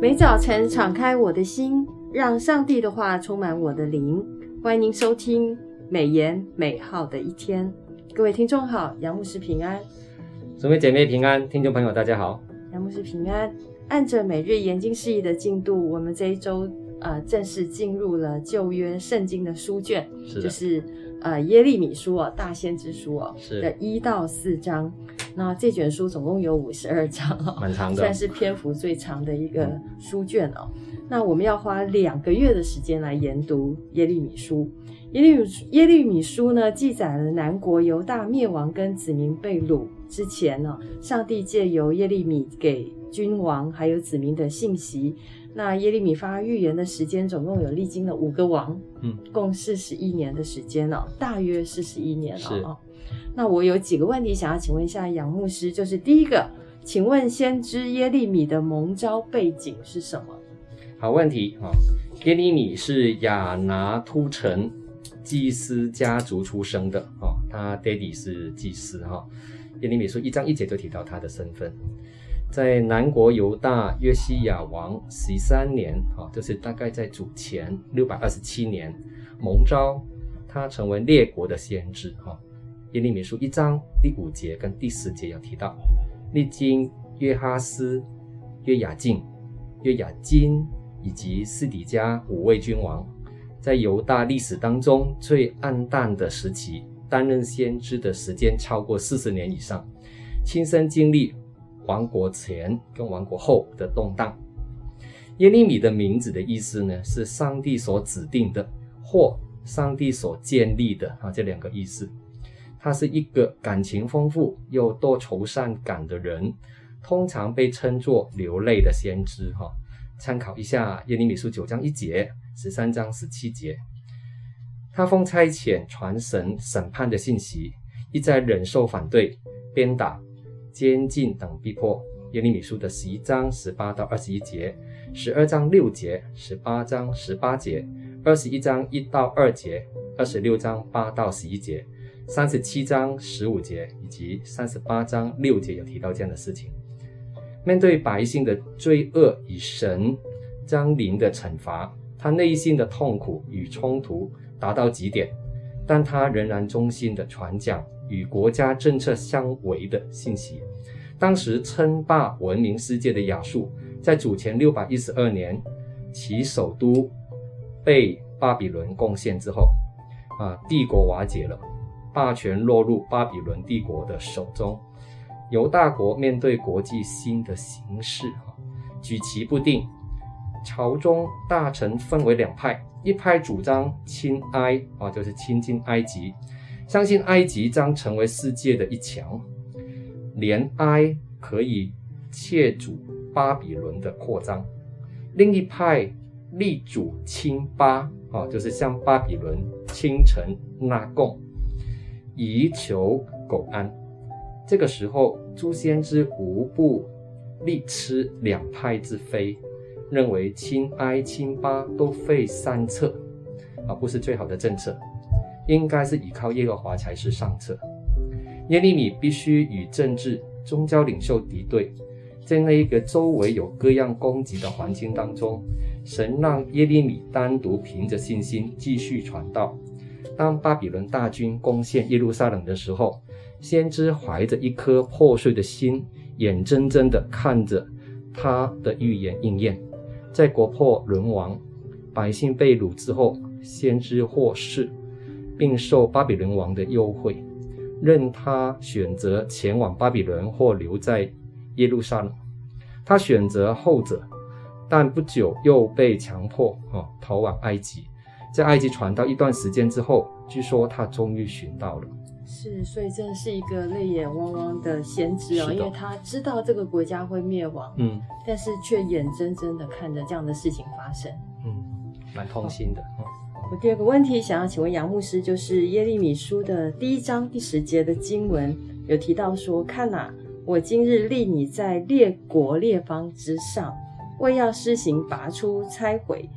每早晨敞开我的心，让上帝的话充满我的灵。欢迎您收听美言美好的一天。各位听众好，杨牧师平安。姊妹姐妹平安，听众朋友大家好，杨牧师平安。按着每日研经事宜的进度，我们这一周呃正式进入了旧约圣经的书卷，是就是呃耶利米书哦，大先知书哦是的一到四章。那这卷书总共有五十二章哦，蛮长的，算是篇幅最长的一个书卷哦。那我们要花两个月的时间来研读耶利米书。耶利米耶利米书呢，记载了南国犹大灭亡跟子民被掳之前呢，上帝借由耶利米给君王还有子民的信息。那耶利米发预言的时间总共有历经了五个王，嗯，共四十一年的时间哦，大约四十一年了哦。那我有几个问题想要请问一下杨牧师，就是第一个，请问先知耶利米的蒙召背景是什么？好问题啊！耶利米是亚拿突城祭司家族出生的哦，他爹地是祭司哈。耶利米书一章一节就提到他的身份，在南国犹大约西亚王十三年啊，就是大概在主前六百二十七年蒙召，他成为列国的先知哈。耶利米书一章第五节跟第十节有提到，历经约哈斯、约雅敬、约雅斤以及斯底家五位君王，在犹大历史当中最暗淡的时期，担任先知的时间超过四十年以上，亲身经历亡国前跟亡国后的动荡。耶利米的名字的意思呢，是上帝所指定的或上帝所建立的啊，这两个意思。他是一个感情丰富又多愁善感的人，通常被称作流泪的先知。哈，参考一下耶利米书九章一节、十三章十七节。他奉差遣传神审判的信息，一再忍受反对、鞭打、监禁等逼迫。耶利米书的十一章十八到二十一节、十二章六节、十八章十八节、二十一章一到二节、二十六章八到十一节。三十七章十五节以及三十八章六节有提到这样的事情。面对百姓的罪恶与神将临的惩罚，他内心的痛苦与冲突达到极点，但他仍然忠心的传讲与国家政策相违的信息。当时称霸闻名世界的亚述，在主前六百一十二年，其首都被巴比伦攻陷之后，啊，帝国瓦解了。霸权落入巴比伦帝国的手中，犹大国面对国际新的形势，举棋不定。朝中大臣分为两派，一派主张亲埃啊，就是亲近埃及，相信埃及将成为世界的一强，连埃可以切阻巴比伦的扩张；另一派力主亲巴啊，就是向巴比伦倾城纳贡。以求苟安。这个时候，诸先知无不力吃两派之非，认为亲埃亲巴都非善策，而不是最好的政策，应该是依靠耶和华才是上策。耶利米必须与政治宗教领袖敌对，在那一个周围有各样攻击的环境当中，神让耶利米单独凭着信心继续传道。当巴比伦大军攻陷耶路撒冷的时候，先知怀着一颗破碎的心，眼睁睁地看着他的预言应验。在国破人亡、百姓被掳之后，先知获释，并受巴比伦王的优惠，任他选择前往巴比伦或留在耶路撒冷。他选择后者，但不久又被强迫啊逃往埃及。在埃及传道一段时间之后，据说他终于寻到了。是，所以真的是一个泪眼汪汪的先知哦，因为他知道这个国家会灭亡，嗯，但是却眼睁睁的看着这样的事情发生，嗯，蛮痛心的。嗯，我第二个问题想要请问杨牧师，就是耶利米书的第一章第十节的经文有提到说：“看哪，我今日立你在列国列邦之上，为要施行拔出、拆毁。”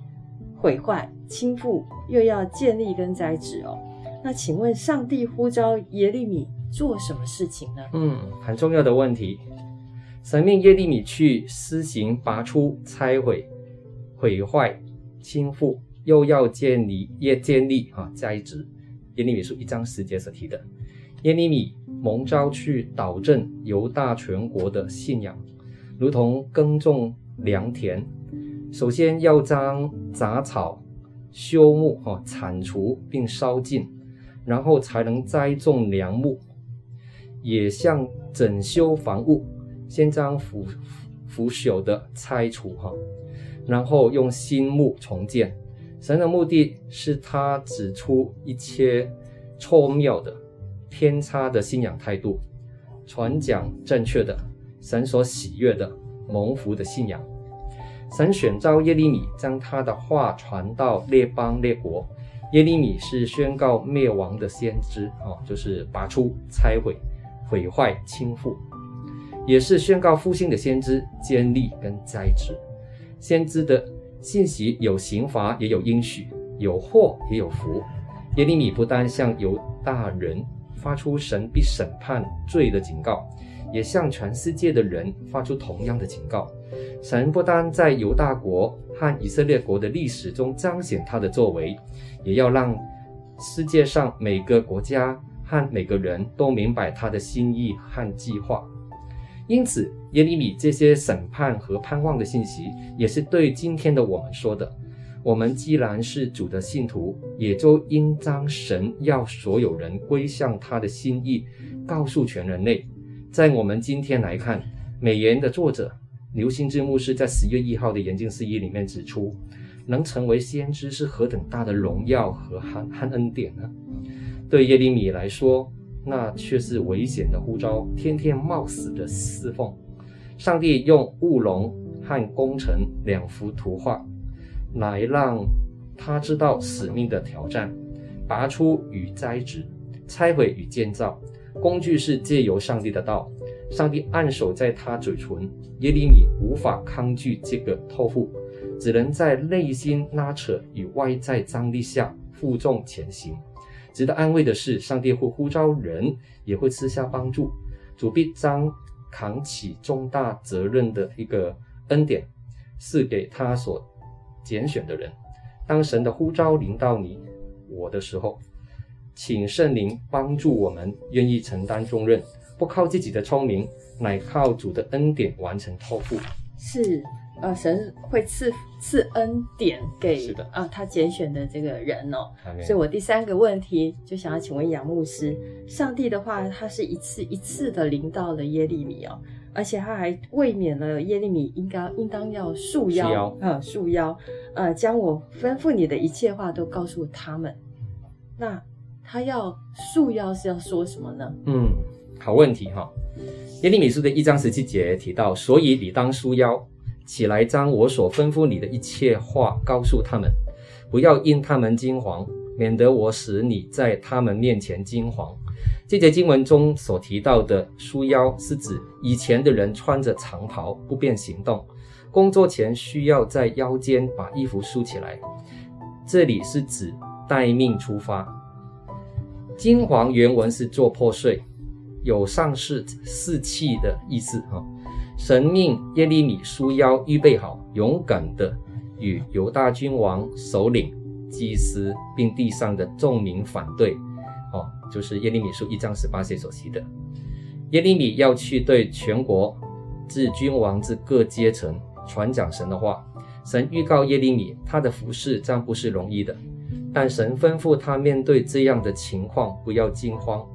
毁坏、倾覆，又要建立跟栽植哦。那请问，上帝呼召耶利米做什么事情呢？嗯，很重要的问题。神命耶利米去施行拔出、拆毁、毁坏、倾覆，又要建立、也建立啊栽植。耶利米书一章十节所提的，耶利米蒙召去导正犹大全国的信仰，如同耕种良田，首先要将杂草修木哈铲除并烧尽，然后才能栽种良木，也像整修房屋，先将腐腐朽的拆除哈，然后用新木重建。神的目的是他指出一切错谬的、偏差的信仰态度，传讲正确的、神所喜悦的、蒙福的信仰。神选召耶利米，将他的话传到列邦列国。耶利米是宣告灭亡的先知啊，就是拔出、拆毁、毁坏、倾覆，也是宣告复兴的先知，坚立跟栽植。先知的。信息有刑罚，也有应许；有祸，也有福。耶利米不但向犹大人发出神必审判罪的警告，也向全世界的人发出同样的警告。神不单在犹大国和以色列国的历史中彰显他的作为，也要让世界上每个国家和每个人都明白他的心意和计划。因此，耶利米这些审判和盼望的信息，也是对今天的我们说的。我们既然是主的信徒，也就应将神要所有人归向他的心意，告诉全人类。在我们今天来看，美言的作者刘兴志牧师在十月一号的研经释义里面指出，能成为先知是何等大的荣耀和和和恩典呢？对耶利米来说。那却是危险的呼召，天天冒死的侍奉。上帝用务龙和工程两幅图画，来让他知道使命的挑战：拔出与栽植，拆毁与建造。工具是借由上帝的道，上帝按手在他嘴唇。耶利米无法抗拒这个托付，只能在内心拉扯与外在张力下负重前行。值得安慰的是，上帝会呼召人，也会赐下帮助。主必将扛起重大责任的一个恩典，赐给他所拣选的人。当神的呼召临到你我的时候，请圣灵帮助我们，愿意承担重任，不靠自己的聪明，乃靠主的恩典完成托付。是。呃，神会赐赐恩典给是的啊，他拣选的这个人哦。所以我第三个问题就想要请问杨牧师，上帝的话，他是一次一次的临到了耶利米哦，而且他还未免了耶利米应该应当要束腰，束腰啊，束腰，呃，将我吩咐你的一切话都告诉他们。那他要束腰是要说什么呢？嗯，好问题哈。耶利米书的一章十七节提到，所以你当束腰。起来，将我所吩咐你的一切话告诉他们，不要因他们惊惶，免得我使你在他们面前惊惶。这节经文中所提到的束腰，是指以前的人穿着长袍不便行动，工作前需要在腰间把衣服束起来。这里是指待命出发。金黄原文是做破碎，有丧失士气的意思哈。神命耶利米束腰，预备好，勇敢地与犹大君王、首领、祭司，并地上的众民反对。哦，就是耶利米书一章十八节所提的。耶利米要去对全国至君王至各阶层传讲神的话。神预告耶利米，他的服饰将不是容易的，但神吩咐他面对这样的情况不要惊慌。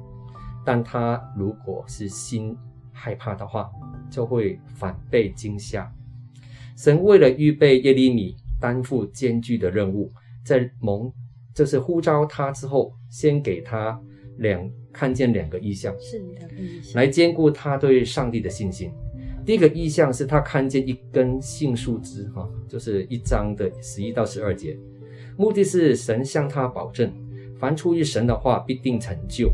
但他如果是心害怕的话，就会反被惊吓。神为了预备耶利米担负艰巨的任务，在蒙就是呼召他之后，先给他两看见两个意象，是两个异象，来兼顾他对上帝的信心。第一个意象是他看见一根杏树枝，哈，就是一章的十一到十二节，目的是神向他保证，凡出于神的话必定成就。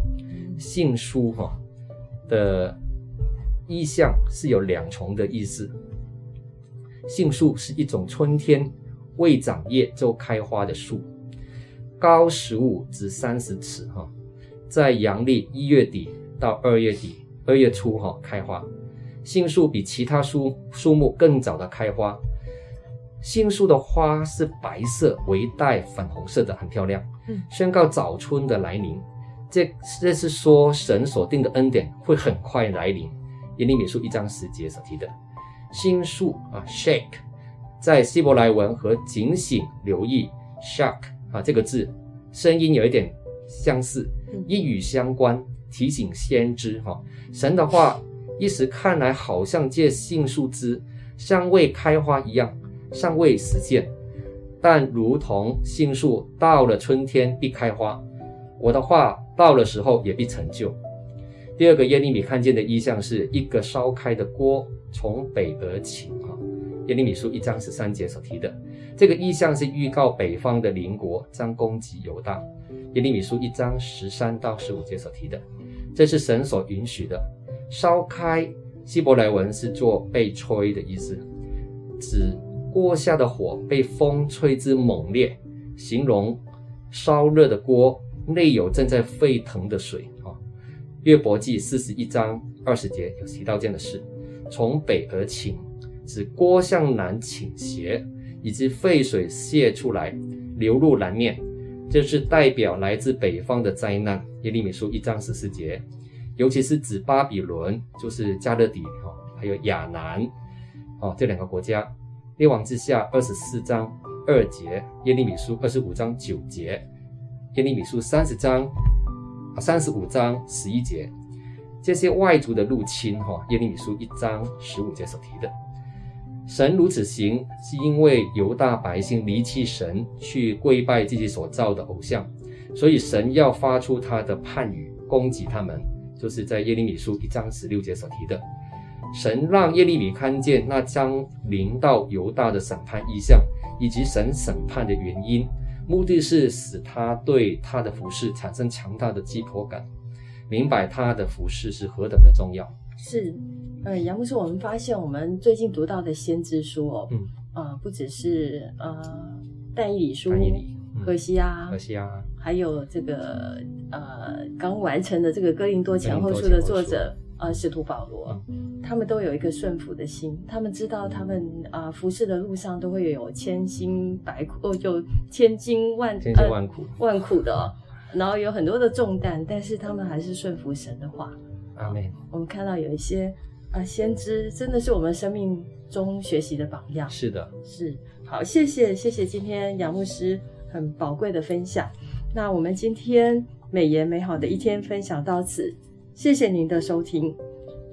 杏树哈的。意象是有两重的意思。杏树是一种春天未长叶就开花的树，高十五至三十尺，哈，在阳历一月底到二月底、二月初，哈开花。杏树比其他树树木更早的开花。杏树的花是白色，微带粉红色的，很漂亮，嗯宣告早春的来临。这这是说神所定的恩典会很快来临。耶利米书一章十节所提的杏树啊，shake，在希伯来文和警醒、留意，shock 啊这个字声音有一点相似，一语相关，提醒先知哈、啊，神的话一时看来好像借杏树枝尚未开花一样。尚未实现，但如同杏树到了春天必开花，我的话到了时候也必成就。第二个耶利米看见的意象是一个烧开的锅从北而起啊，耶利米书一章十三节所提的这个意象是预告北方的邻国将攻击犹大，耶利米书一章十三到十五节所提的，这是神所允许的。烧开希伯来文是做被吹的意思，指。锅下的火被风吹之猛烈，形容烧热的锅内有正在沸腾的水啊。约伯记四十一章二十节有提到这样的事：从北而倾，指锅向南倾斜，以及沸水泄出来流入南面，这是代表来自北方的灾难。耶利米书一章十四节，尤其是指巴比伦，就是加勒底哈，还有亚南哦这两个国家。列王之下二十四章二节，耶利米书二十五章九节，耶利米书三十章啊三十五章十一节，这些外族的入侵哈，耶利米书一章十五节所提的，神如此行，是因为犹大百姓离弃神，去跪拜自己所造的偶像，所以神要发出他的判语攻击他们，就是在耶利米书一章十六节所提的。神让耶利米看见那将临到犹大的审判意象，以及神审判的原因，目的是使他对他的服饰产生强大的鸡婆感，明白他的服饰是何等的重要。是，呃，杨牧师，我们发现我们最近读到的先知书哦，嗯，啊、呃，不只是呃但以理书、何西啊、何西啊，还有这个呃刚完成的这个哥林多前后书的作者。呃，使徒保罗，他们都有一个顺服的心。他们知道，他们啊、呃，服侍的路上都会有千辛百苦，哦，就千辛万千辛万苦、呃、万苦的、哦，然后有很多的重担，但是他们还是顺服神的话。阿门。我们看到有一些啊、呃，先知真的是我们生命中学习的榜样。是的，是。好，谢谢，谢谢今天杨牧师很宝贵的分享。那我们今天美言美好的一天分享到此。谢谢您的收听，